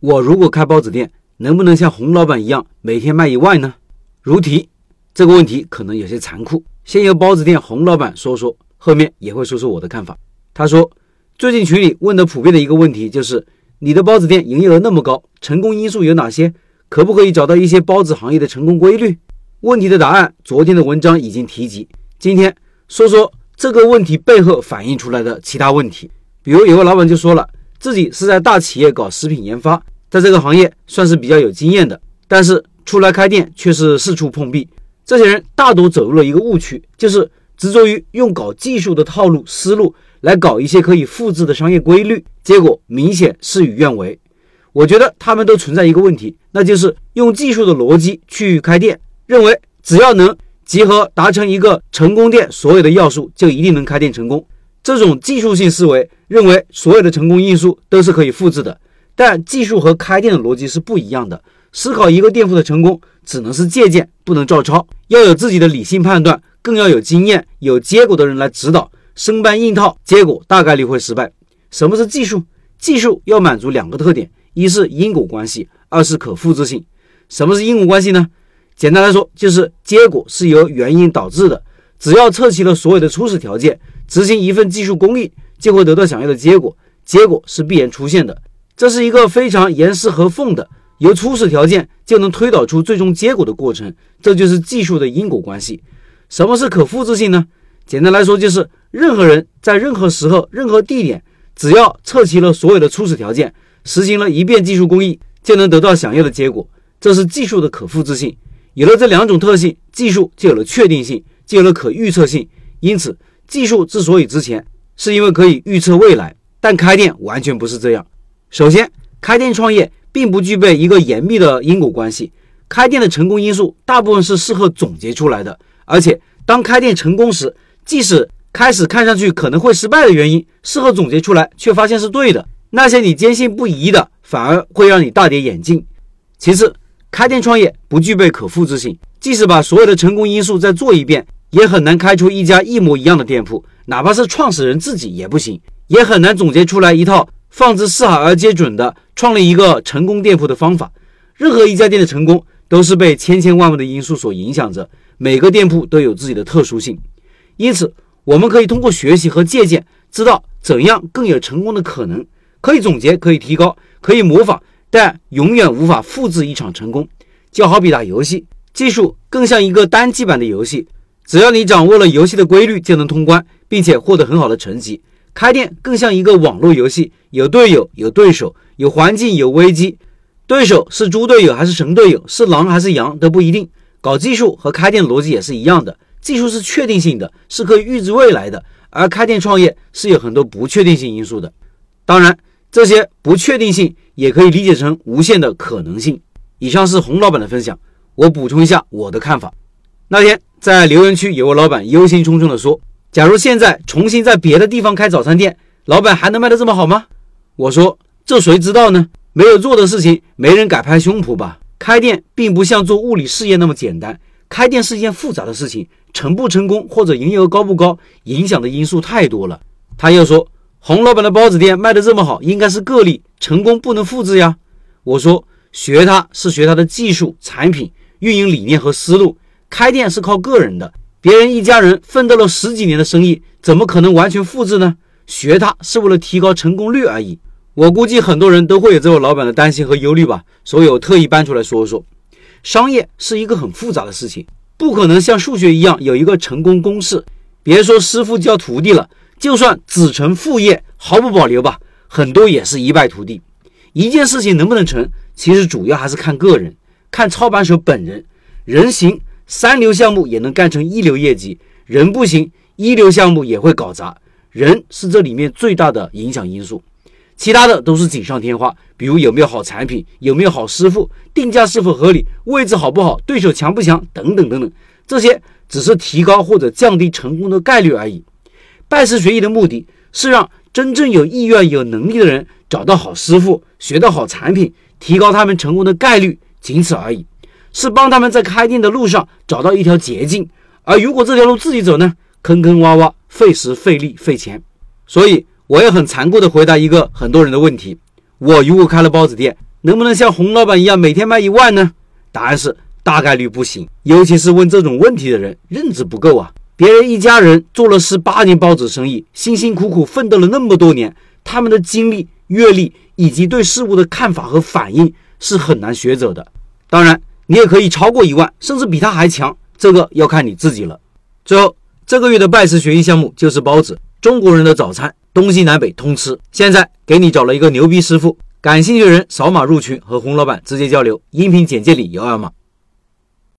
我如果开包子店，能不能像洪老板一样每天卖一万呢？如题，这个问题可能有些残酷。先由包子店洪老板说说，后面也会说说我的看法。他说，最近群里问的普遍的一个问题就是，你的包子店营业额那么高，成功因素有哪些？可不可以找到一些包子行业的成功规律？问题的答案，昨天的文章已经提及。今天说说这个问题背后反映出来的其他问题。比如有个老板就说了，自己是在大企业搞食品研发，在这个行业算是比较有经验的，但是出来开店却是四处碰壁。这些人大多走入了一个误区，就是执着于用搞技术的套路思路来搞一些可以复制的商业规律，结果明显事与愿违。我觉得他们都存在一个问题，那就是用技术的逻辑去开店。认为只要能集合达成一个成功店所有的要素，就一定能开店成功。这种技术性思维认为所有的成功因素都是可以复制的，但技术和开店的逻辑是不一样的。思考一个店铺的成功，只能是借鉴，不能照抄。要有自己的理性判断，更要有经验、有结果的人来指导。生搬硬套，结果大概率会失败。什么是技术？技术要满足两个特点：一是因果关系，二是可复制性。什么是因果关系呢？简单来说，就是结果是由原因导致的。只要测齐了所有的初始条件，执行一份技术工艺，就会得到想要的结果。结果是必然出现的，这是一个非常严丝合缝的，由初始条件就能推导出最终结果的过程。这就是技术的因果关系。什么是可复制性呢？简单来说，就是任何人在任何时候、任何地点，只要测齐了所有的初始条件，实行了一遍技术工艺，就能得到想要的结果。这是技术的可复制性。有了这两种特性，技术就有了确定性，就有了可预测性。因此，技术之所以值钱，是因为可以预测未来。但开店完全不是这样。首先，开店创业并不具备一个严密的因果关系。开店的成功因素大部分是事后总结出来的，而且当开店成功时，即使开始看上去可能会失败的原因，事后总结出来却发现是对的，那些你坚信不疑的，反而会让你大跌眼镜。其次，开店创业不具备可复制性，即使把所有的成功因素再做一遍，也很难开出一家一模一样的店铺。哪怕是创始人自己也不行，也很难总结出来一套放之四海而皆准的创立一个成功店铺的方法。任何一家店的成功都是被千千万万的因素所影响着，每个店铺都有自己的特殊性。因此，我们可以通过学习和借鉴，知道怎样更有成功的可能。可以总结，可以提高，可以模仿。但永远无法复制一场成功，就好比打游戏，技术更像一个单机版的游戏，只要你掌握了游戏的规律，就能通关，并且获得很好的成绩。开店更像一个网络游戏，有队友，有对手，有环境，有危机。对手是猪队友还是神队友，是狼还是羊都不一定。搞技术和开店逻辑也是一样的，技术是确定性的，是可以预知未来的，而开店创业是有很多不确定性因素的。当然。这些不确定性也可以理解成无限的可能性。以上是洪老板的分享，我补充一下我的看法。那天在留言区有位老板忧心忡忡地说：“假如现在重新在别的地方开早餐店，老板还能卖得这么好吗？”我说：“这谁知道呢？没有做的事情，没人敢拍胸脯吧？开店并不像做物理试验那么简单，开店是一件复杂的事情，成不成功或者营业额高不高，影响的因素太多了。”他又说。洪老板的包子店卖的这么好，应该是个例，成功不能复制呀。我说学他是学他的技术、产品、运营理念和思路。开店是靠个人的，别人一家人奋斗了十几年的生意，怎么可能完全复制呢？学他是为了提高成功率而已。我估计很多人都会有这位老板的担心和忧虑吧，所以我特意搬出来说说。商业是一个很复杂的事情，不可能像数学一样有一个成功公式。别说师傅教徒弟了。就算子承父业，毫不保留吧，很多也是一败涂地。一件事情能不能成，其实主要还是看个人，看操盘手本人。人行，三流项目也能干成一流业绩；人不行，一流项目也会搞砸。人是这里面最大的影响因素，其他的都是锦上添花。比如有没有好产品，有没有好师傅，定价是否合理，位置好不好，对手强不强，等等等等，这些只是提高或者降低成功的概率而已。拜师学艺的目的是让真正有意愿、有能力的人找到好师傅，学到好产品，提高他们成功的概率，仅此而已。是帮他们在开店的路上找到一条捷径。而如果这条路自己走呢？坑坑洼洼，费时费力费钱。所以，我也很残酷地回答一个很多人的问题：我如果开了包子店，能不能像洪老板一样每天卖一万呢？答案是大概率不行。尤其是问这种问题的人，认知不够啊。别人一家人做了十八年包子生意，辛辛苦苦奋斗了那么多年，他们的经历、阅历以及对事物的看法和反应是很难学走的。当然，你也可以超过一万，甚至比他还强，这个要看你自己了。最后，这个月的拜师学艺项目就是包子，中国人的早餐，东西南北通吃。现在给你找了一个牛逼师傅，感兴趣的人扫码入群，和洪老板直接交流。音频简介里有二维码。